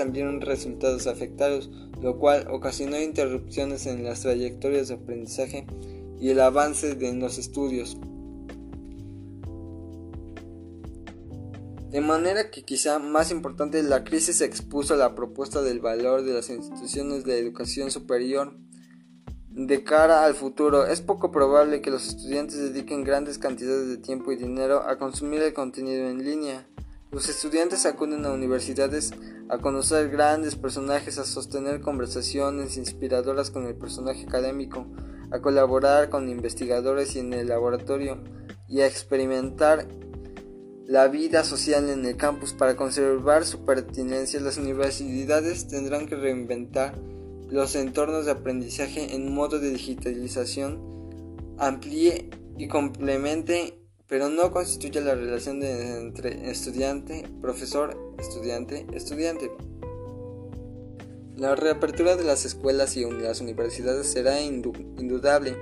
también resultados afectados, lo cual ocasionó interrupciones en las trayectorias de aprendizaje y el avance de los estudios. De manera que quizá más importante, la crisis expuso la propuesta del valor de las instituciones de educación superior de cara al futuro, es poco probable que los estudiantes dediquen grandes cantidades de tiempo y dinero a consumir el contenido en línea. Los estudiantes acuden a universidades a conocer grandes personajes, a sostener conversaciones inspiradoras con el personaje académico, a colaborar con investigadores y en el laboratorio y a experimentar la vida social en el campus para conservar su pertinencia. Las universidades tendrán que reinventar los entornos de aprendizaje en modo de digitalización amplíe y complemente, pero no constituye la relación entre estudiante, profesor, estudiante, estudiante. La reapertura de las escuelas y las universidades será indudable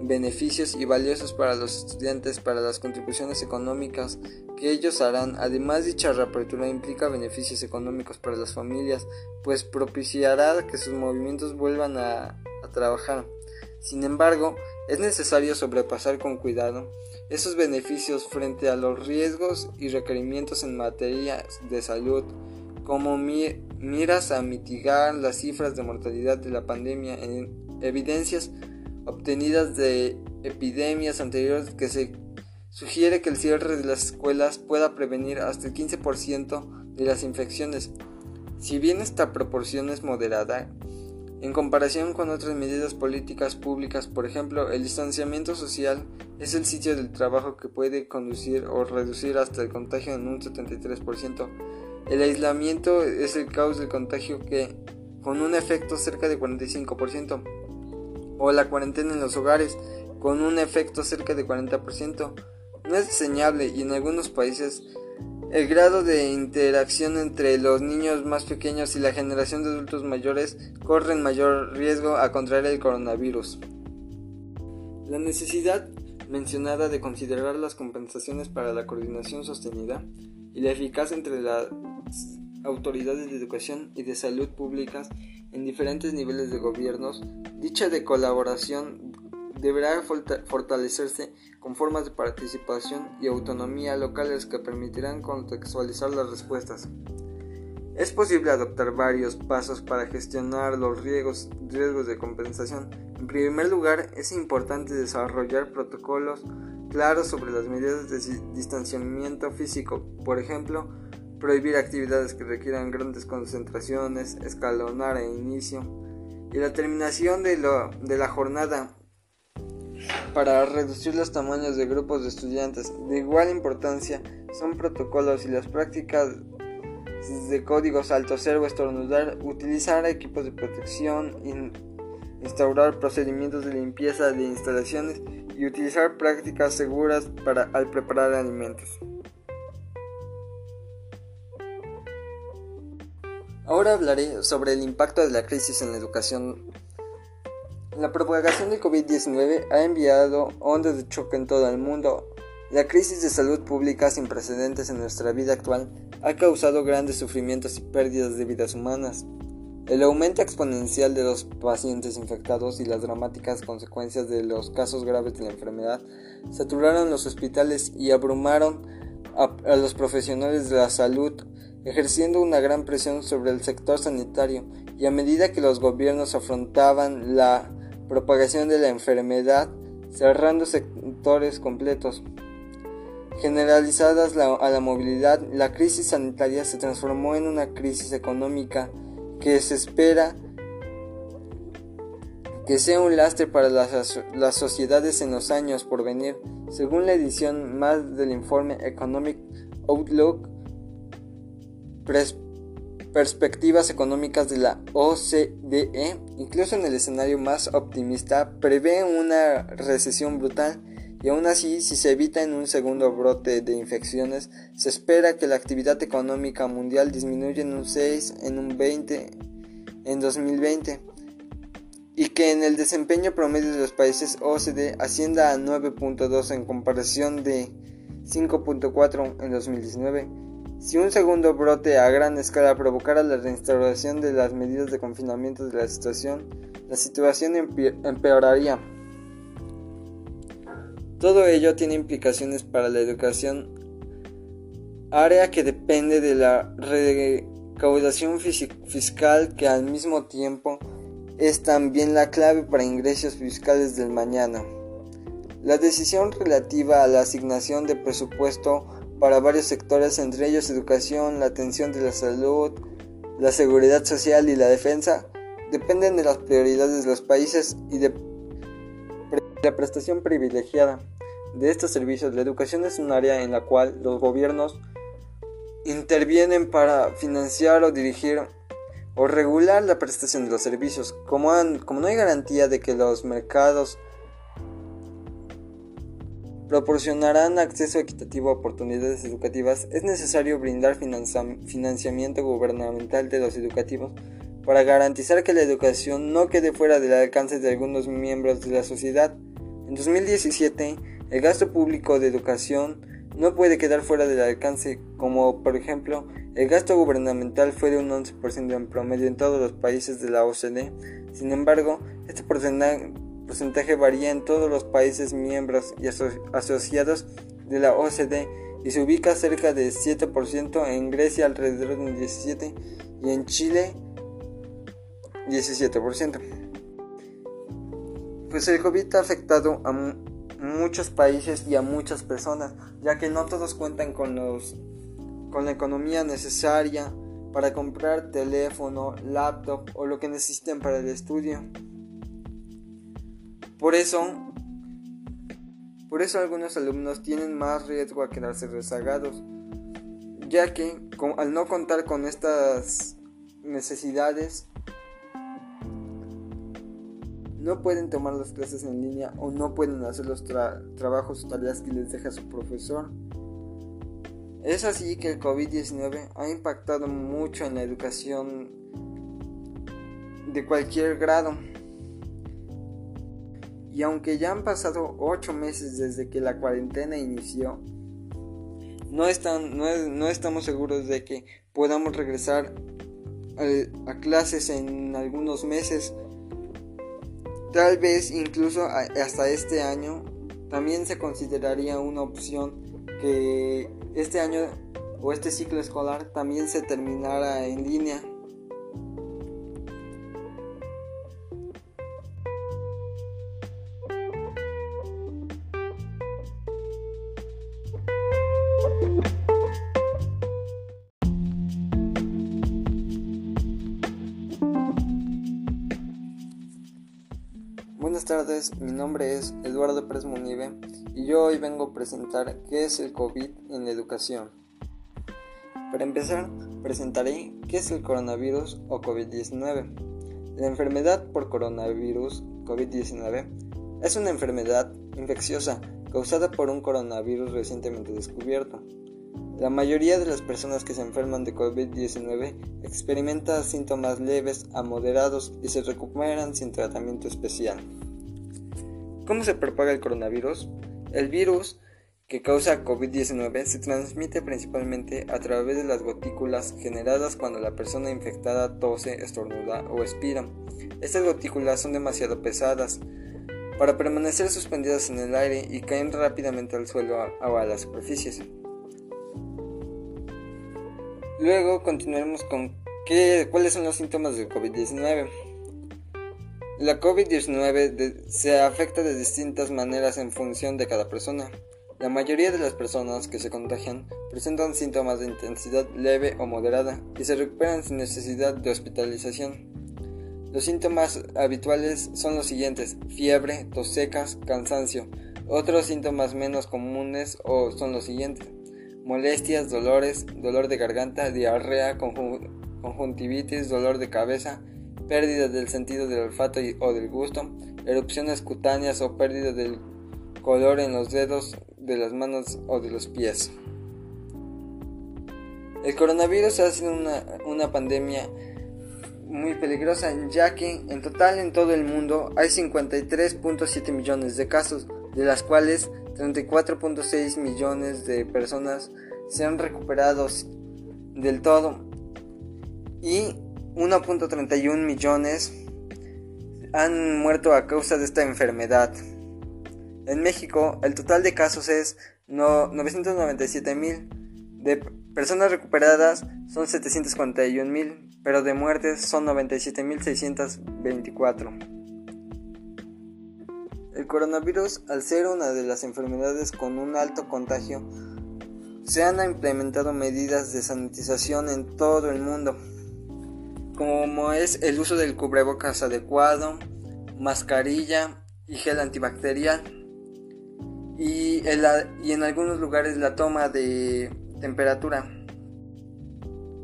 beneficios y valiosos para los estudiantes para las contribuciones económicas que ellos harán. Además, dicha reapertura implica beneficios económicos para las familias, pues propiciará que sus movimientos vuelvan a trabajar. Sin embargo, es necesario sobrepasar con cuidado esos beneficios frente a los riesgos y requerimientos en materia de salud, como miras a mitigar las cifras de mortalidad de la pandemia en evidencias obtenidas de epidemias anteriores que se sugiere que el cierre de las escuelas pueda prevenir hasta el 15% de las infecciones. Si bien esta proporción es moderada, en comparación con otras medidas políticas públicas, por ejemplo, el distanciamiento social es el sitio del trabajo que puede conducir o reducir hasta el contagio en un 73%. El aislamiento es el caos del contagio que, con un efecto cerca de 45%, o la cuarentena en los hogares, con un efecto cerca de 40%. No es diseñable y en algunos países el grado de interacción entre los niños más pequeños y la generación de adultos mayores corren mayor riesgo a contraer el coronavirus. La necesidad mencionada de considerar las compensaciones para la coordinación sostenida y la eficacia entre las autoridades de educación y de salud públicas en diferentes niveles de gobiernos, dicha de colaboración deberá fortalecerse con formas de participación y autonomía locales que permitirán contextualizar las respuestas. Es posible adoptar varios pasos para gestionar los riesgos, de compensación. En primer lugar, es importante desarrollar protocolos claros sobre las medidas de distanciamiento físico, por ejemplo, prohibir actividades que requieran grandes concentraciones, escalonar e inicio, y la terminación de la jornada para reducir los tamaños de grupos de estudiantes. De igual importancia son protocolos y las prácticas de códigos alto cero estornudar, utilizar equipos de protección, instaurar procedimientos de limpieza de instalaciones y utilizar prácticas seguras para al preparar alimentos. Ahora hablaré sobre el impacto de la crisis en la educación. La propagación del COVID-19 ha enviado ondas de choque en todo el mundo. La crisis de salud pública sin precedentes en nuestra vida actual ha causado grandes sufrimientos y pérdidas de vidas humanas. El aumento exponencial de los pacientes infectados y las dramáticas consecuencias de los casos graves de la enfermedad saturaron los hospitales y abrumaron a, los profesionales de la salud ejerciendo una gran presión sobre el sector sanitario y a medida que los gobiernos afrontaban la propagación de la enfermedad, cerrando sectores completos. Generalizadas a la movilidad, la crisis sanitaria se transformó en una crisis económica que se espera que sea un lastre para las, las sociedades en los años por venir, según la edición más del informe Economic Outlook perspectivas económicas de la OCDE, incluso en el escenario más optimista, prevé una recesión brutal y aún así, si se evita en un segundo brote de infecciones, se espera que la actividad económica mundial disminuya en un 6, en un 20 en 2020 y que en el desempeño promedio de los países OCDE ascienda a 9.2 en comparación de 5.4 en 2019 Si un segundo brote a gran escala provocara la reinstauración de las medidas de confinamiento de la situación, la situación empeoraría. Todo ello tiene implicaciones para la educación, área que depende de la recaudación fiscal que al mismo tiempo es también la clave para ingresos fiscales del mañana. La decisión relativa a la asignación de presupuesto para varios sectores, entre ellos educación, la atención de la salud, la seguridad social y la defensa, dependen de las prioridades de los países y de la prestación privilegiada de estos servicios. La educación es un área en la cual los gobiernos intervienen para financiar o dirigir o regular la prestación de los servicios. Como, como no hay garantía de que los mercados proporcionarán acceso equitativo a oportunidades educativas, es necesario brindar financiamiento gubernamental de los educativos para garantizar que la educación no quede fuera del alcance de algunos miembros de la sociedad. En 2017, el gasto público de educación no puede quedar fuera del alcance, como por ejemplo, el gasto gubernamental fue de un 11% en promedio en todos los países de la OCDE. Sin embargo, este porcentaje porcentaje varía en todos los países miembros y asociados de la OCDE y se ubica cerca de 7%, en Grecia alrededor del 17% y en Chile 17%. Pues el COVID ha afectado a muchos países y a muchas personas, ya que no todos cuentan con, los, con la economía necesaria para comprar teléfono, laptop o lo que necesiten para el estudio. Por eso, por eso algunos alumnos tienen más riesgo a quedarse rezagados, ya que al no contar con estas necesidades, no pueden tomar las clases en línea o no pueden hacer los trabajos o tareas que les deja su profesor. Es así que el COVID-19 ha impactado mucho en la educación de cualquier grado. Y aunque ya han pasado 8 meses desde que la cuarentena inició, no, están, no, estamos seguros de que podamos regresar a, a clases en algunos meses. Tal vez incluso hasta este año también se consideraría una opción que este año o este ciclo escolar también se terminara en línea. Tardes, mi nombre es Eduardo Pérez Munive y yo hoy vengo a presentar qué es el COVID en la educación. Para empezar, presentaré qué es el coronavirus o COVID-19. La enfermedad por coronavirus COVID-19 es una enfermedad infecciosa causada por un coronavirus recientemente descubierto. La mayoría de las personas que se enferman de COVID-19 experimentan síntomas leves a moderados y se recuperan sin tratamiento especial. ¿Cómo se propaga el coronavirus? El virus que causa COVID-19 se transmite principalmente a través de las gotículas generadas cuando la persona infectada tose, estornuda o expira. Estas gotículas son demasiado pesadas para permanecer suspendidas en el aire y caen rápidamente al suelo o a las superficies. Luego continuaremos con qué, cuáles son los síntomas del COVID-19. La COVID-19 se afecta de distintas maneras en función de cada persona. La mayoría de las personas que se contagian presentan síntomas de intensidad leve o moderada y se recuperan sin necesidad de hospitalización. Los síntomas habituales son los siguientes: fiebre, tos secas, cansancio. Otros síntomas menos comunes son los siguientes: molestias, dolores, dolor de garganta, diarrea, conjuntivitis, dolor de cabeza, pérdida del sentido del olfato o del gusto, erupciones cutáneas o pérdida del color en los dedos de las manos o de los pies. El coronavirus ha sido una, una pandemia muy peligrosa ya que en total en todo el mundo hay 53.7 millones de casos, de las cuales 34.6 millones de personas se han recuperado del todo y 1.31 millones han muerto a causa de esta enfermedad. En México, el total de casos es 997 mil. De personas recuperadas son 741 mil, pero de muertes son 97 mil 624. El coronavirus, al ser una de las enfermedades con un alto contagio, se han implementado medidas de sanitización en todo el mundo, como es el uso del cubrebocas adecuado, mascarilla y gel antibacterial, y, y en algunos lugares la toma de temperatura.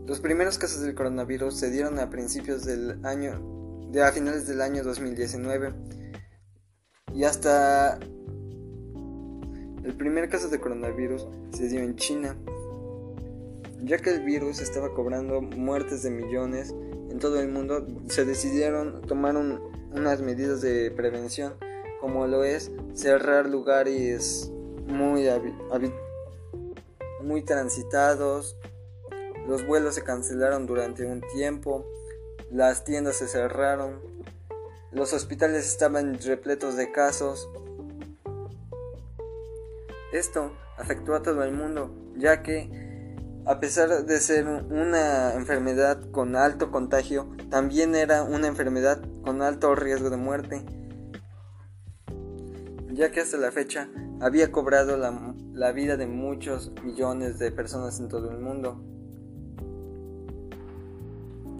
Los primeros casos del coronavirus se dieron a principios del año, de a finales del año 2019 y hasta el primer caso de coronavirus se dio en China, ya que el virus estaba cobrando muertes de millones en todo el mundo, se decidieron tomar unas medidas de prevención, como lo es cerrar lugares muy, muy transitados, los vuelos se cancelaron durante un tiempo, las tiendas se cerraron, los hospitales estaban repletos de casos, esto afectó a todo el mundo, ya que a pesar de ser una enfermedad con alto contagio, también era una enfermedad con alto riesgo de muerte, ya que hasta la fecha había cobrado la, vida de muchos millones de personas en todo el mundo.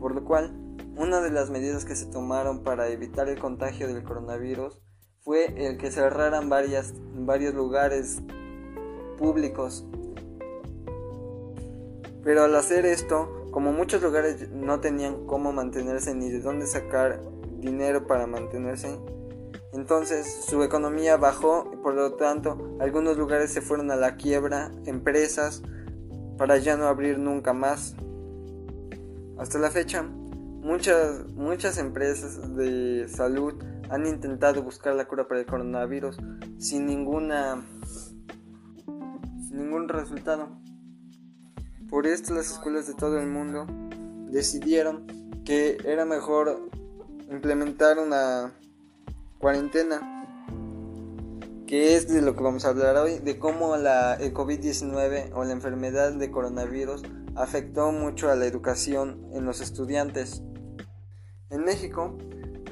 Por lo cual, una de las medidas que se tomaron para evitar el contagio del coronavirus fue el que cerraran varias, varios lugares públicos. Pero al hacer esto, como muchos lugares no tenían cómo mantenerse ni de dónde sacar dinero para mantenerse, entonces su economía bajó y por lo tanto algunos lugares se fueron a la quiebra, empresas, para ya no abrir nunca más. Hasta la fecha, muchas, muchas empresas de salud han intentado buscar la cura para el coronavirus sin ninguna ningún resultado. Por esto las escuelas de todo el mundo decidieron que era mejor implementar una cuarentena que es de lo que vamos a hablar hoy, de cómo la, el COVID-19 o la enfermedad de coronavirus afectó mucho a la educación en los estudiantes. En México,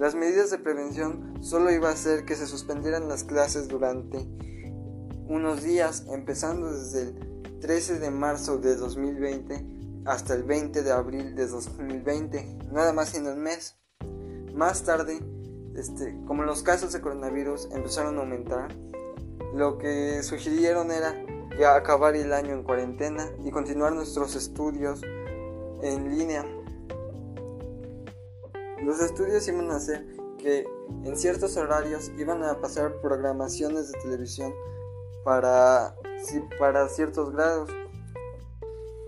las medidas de prevención solo iba a ser que se suspendieran las clases durante unos días, empezando desde el 13 de marzo de 2020 hasta el 20 de abril de 2020, nada más en un mes. Más tarde, este, como los casos de coronavirus empezaron a aumentar, lo que sugirieron era acabar el año en cuarentena y continuar nuestros estudios en línea. Los estudios iban a hacer que en ciertos horarios iban a pasar programaciones de televisión para, para ciertos grados.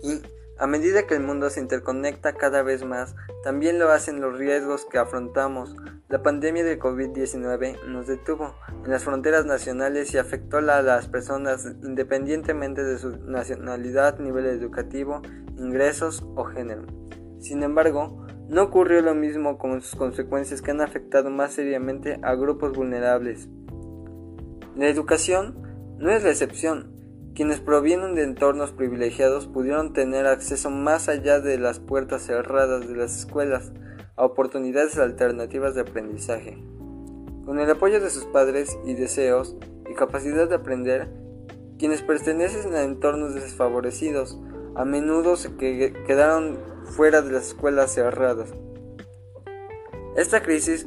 Y a medida que el mundo se interconecta cada vez más, también lo hacen los riesgos que afrontamos. La pandemia de COVID-19 nos detuvo en las fronteras nacionales y afectó a las personas independientemente de su nacionalidad, nivel educativo, ingresos o género. Sin embargo, no ocurrió lo mismo con sus consecuencias que han afectado más seriamente a grupos vulnerables. La educación no es la excepción. Quienes provienen de entornos privilegiados pudieron tener acceso más allá de las puertas cerradas de las escuelas a oportunidades alternativas de aprendizaje. Con el apoyo de sus padres y deseos y capacidad de aprender, quienes pertenecen a entornos desfavorecidos a menudo se quedaron fuera de las escuelas cerradas. Esta crisis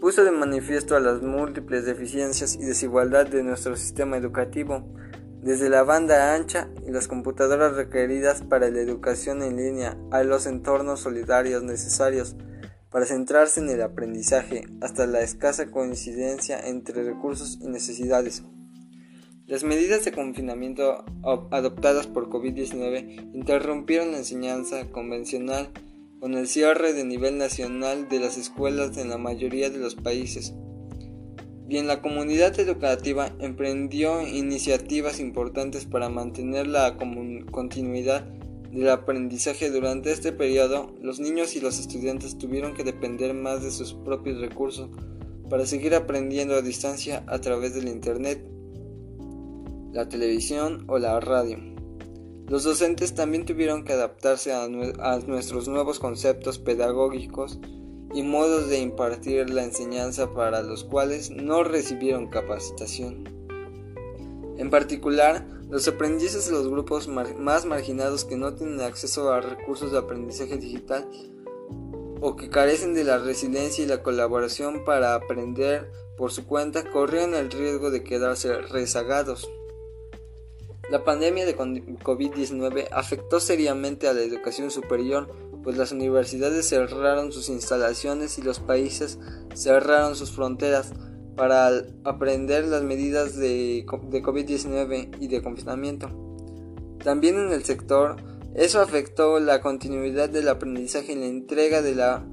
puso de manifiesto las múltiples deficiencias y desigualdad de nuestro sistema educativo, desde la banda ancha y las computadoras requeridas para la educación en línea a los entornos solidarios necesarios para centrarse en el aprendizaje hasta la escasa coincidencia entre recursos y necesidades. Las medidas de confinamiento adoptadas por COVID-19 interrumpieron la enseñanza convencional con el cierre de nivel nacional de las escuelas en la mayoría de los países. Bien, la comunidad educativa emprendió iniciativas importantes para mantener la continuidad del aprendizaje durante este periodo, los niños y los estudiantes tuvieron que depender más de sus propios recursos para seguir aprendiendo a distancia a través del Internet, la televisión o la radio. Los docentes también tuvieron que adaptarse a, nuestros nuevos conceptos pedagógicos y modos de impartir la enseñanza para los cuales no recibieron capacitación. En particular, los aprendices de los grupos más marginados que no tienen acceso a recursos de aprendizaje digital o que carecen de la resiliencia y la colaboración para aprender por su cuenta corrían el riesgo de quedarse rezagados. La pandemia de COVID-19 afectó seriamente a la educación superior, pues las universidades cerraron sus instalaciones y los países cerraron sus fronteras para aprender las medidas de, COVID-19 y de confinamiento. También en el sector, eso afectó la continuidad del aprendizaje y la entrega de, la,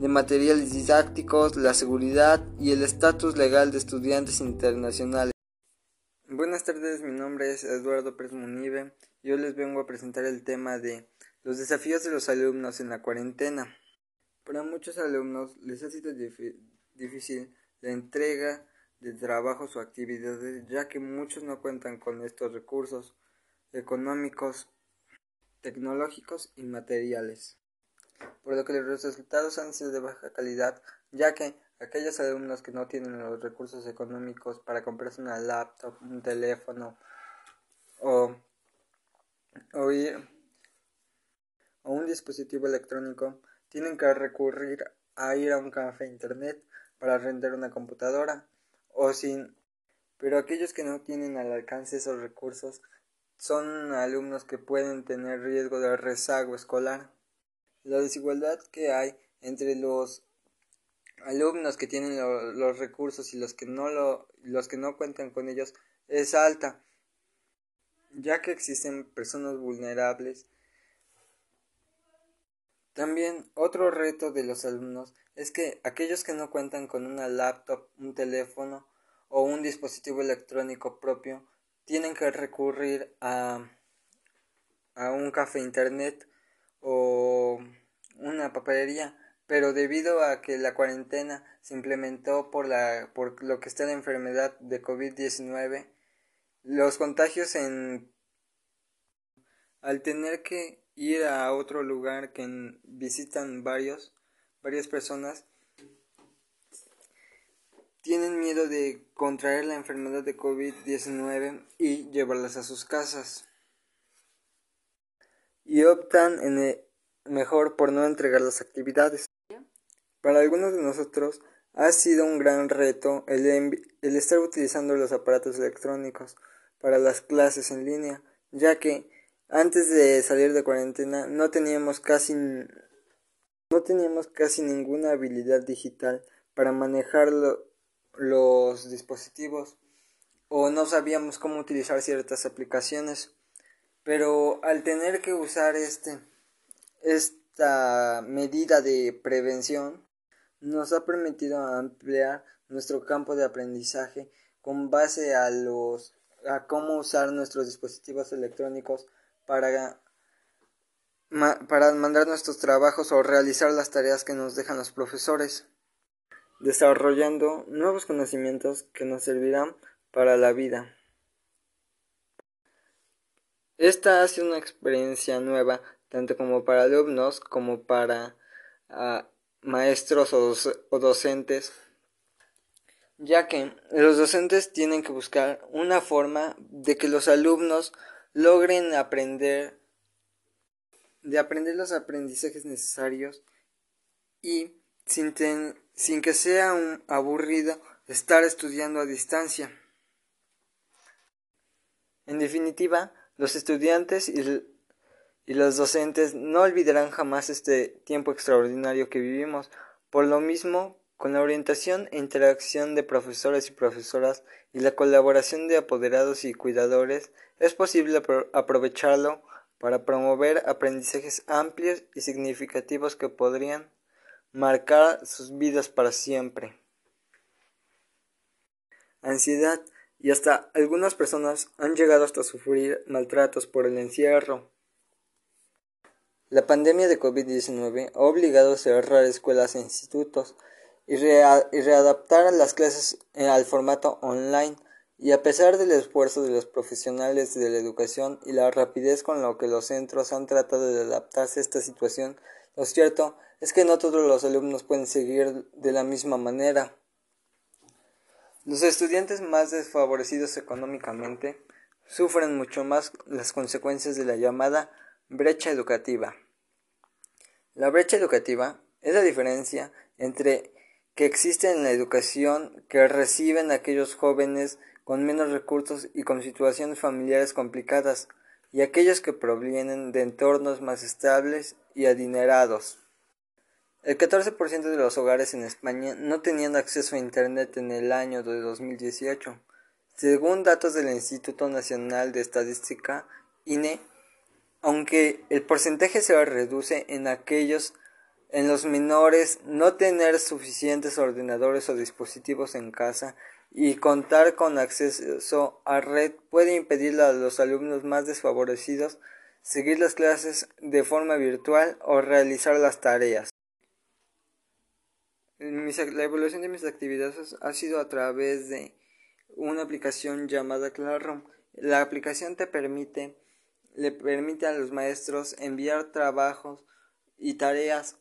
de materiales didácticos, la seguridad y el estatus legal de estudiantes internacionales. Buenas tardes, mi nombre es Eduardo Pérez Munive y hoy les vengo a presentar el tema de los desafíos de los alumnos en la cuarentena. Para muchos alumnos les ha sido difícil la entrega de trabajos o actividades ya que muchos no cuentan con estos recursos económicos, tecnológicos y materiales, por lo que los resultados han sido de baja calidad ya que aquellos alumnos que no tienen los recursos económicos para comprarse una laptop, un teléfono o, o, un dispositivo electrónico, tienen que recurrir a ir a un café internet para rentar una computadora o sin pero aquellos que no tienen al alcance esos recursos son alumnos que pueden tener riesgo de rezago escolar. La desigualdad que hay entre los alumnos que tienen los recursos y los que no lo, los que no cuentan con ellos es alta, ya que existen personas vulnerables. También otro reto de los alumnos es que aquellos que no cuentan con una laptop, un teléfono o un dispositivo electrónico propio tienen que recurrir a, a un café internet o una papelería pero debido a que la cuarentena se implementó por, la, por lo que está la enfermedad de COVID-19, los contagios en... al tener que ir a otro lugar que visitan varios, varias personas, tienen miedo de contraer la enfermedad de COVID-19 y llevarlas a sus casas. Y optan en el mejor por no entregar las actividades. Para algunos de nosotros ha sido un gran reto el, el estar utilizando los aparatos electrónicos para las clases en línea, ya que antes de salir de cuarentena no teníamos casi no teníamos casi ninguna habilidad digital para manejar los dispositivos o no sabíamos cómo utilizar ciertas aplicaciones. Pero al tener que usar este esta medida de prevención nos ha permitido ampliar nuestro campo de aprendizaje con base a los a cómo usar nuestros dispositivos electrónicos para para mandar nuestros trabajos o realizar las tareas que nos dejan los profesores, desarrollando nuevos conocimientos que nos servirán para la vida. Esta ha sido una experiencia nueva tanto como para alumnos como para ah, maestros o, docentes, ya que los docentes tienen que buscar una forma de que los alumnos logren aprender, de aprender los aprendizajes necesarios y sin, sin que sea un aburrido estar estudiando a distancia. En definitiva, los estudiantes y y los docentes no olvidarán jamás este tiempo extraordinario que vivimos. Por lo mismo, con la orientación e interacción de profesores y profesoras y la colaboración de apoderados y cuidadores, es posible aprovecharlo para promover aprendizajes amplios y significativos que podrían marcar sus vidas para siempre. Ansiedad y hasta algunas personas han llegado hasta sufrir maltratos por el encierro, La pandemia de COVID-19 ha obligado a cerrar escuelas e institutos y, readaptar las clases eh, al formato online y a pesar del esfuerzo de los profesionales de la educación y la rapidez con la que los centros han tratado de adaptarse a esta situación, lo cierto es que no todos los alumnos pueden seguir de la misma manera. Los estudiantes más desfavorecidos económicamente sufren mucho más las consecuencias de la llamada brecha educativa. La brecha educativa es la diferencia entre que existe en la educación que reciben aquellos jóvenes con menos recursos y con situaciones familiares complicadas y aquellos que provienen de entornos más estables y adinerados. El 14% de los hogares en España no tenían acceso a Internet en el año de 2018. Según datos del Instituto Nacional de Estadística, INE, aunque el porcentaje se reduce en aquellos en los menores no tener suficientes ordenadores o dispositivos en casa y contar con acceso a red puede impedir a los alumnos más desfavorecidos seguir las clases de forma virtual o realizar las tareas. la evolución de mis actividades ha sido a través de una aplicación llamada Classroom. La aplicación te permite, le permite a los maestros enviar trabajos y tareas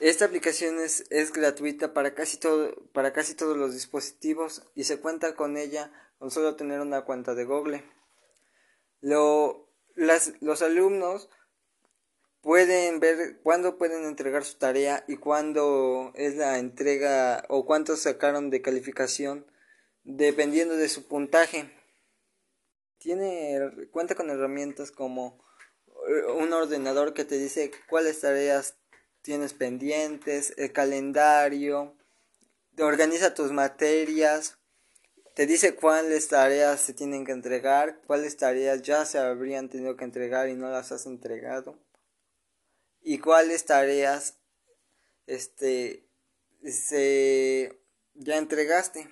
esta aplicación es, gratuita para casi, todo, para casi todos los dispositivos y se cuenta con ella con solo tener una cuenta de Google. Lo, los alumnos pueden ver cuándo pueden entregar su tarea y cuándo es la entrega o cuánto sacaron de calificación dependiendo de su puntaje. Tiene cuenta con herramientas como eh, un ordenador que te dice cuáles tareas tienes pendientes, el calendario, organiza tus materias, te dice cuáles tareas se tienen que entregar, cuáles tareas ya se habrían tenido que entregar y no las has entregado, y cuáles tareas este se ya entregaste.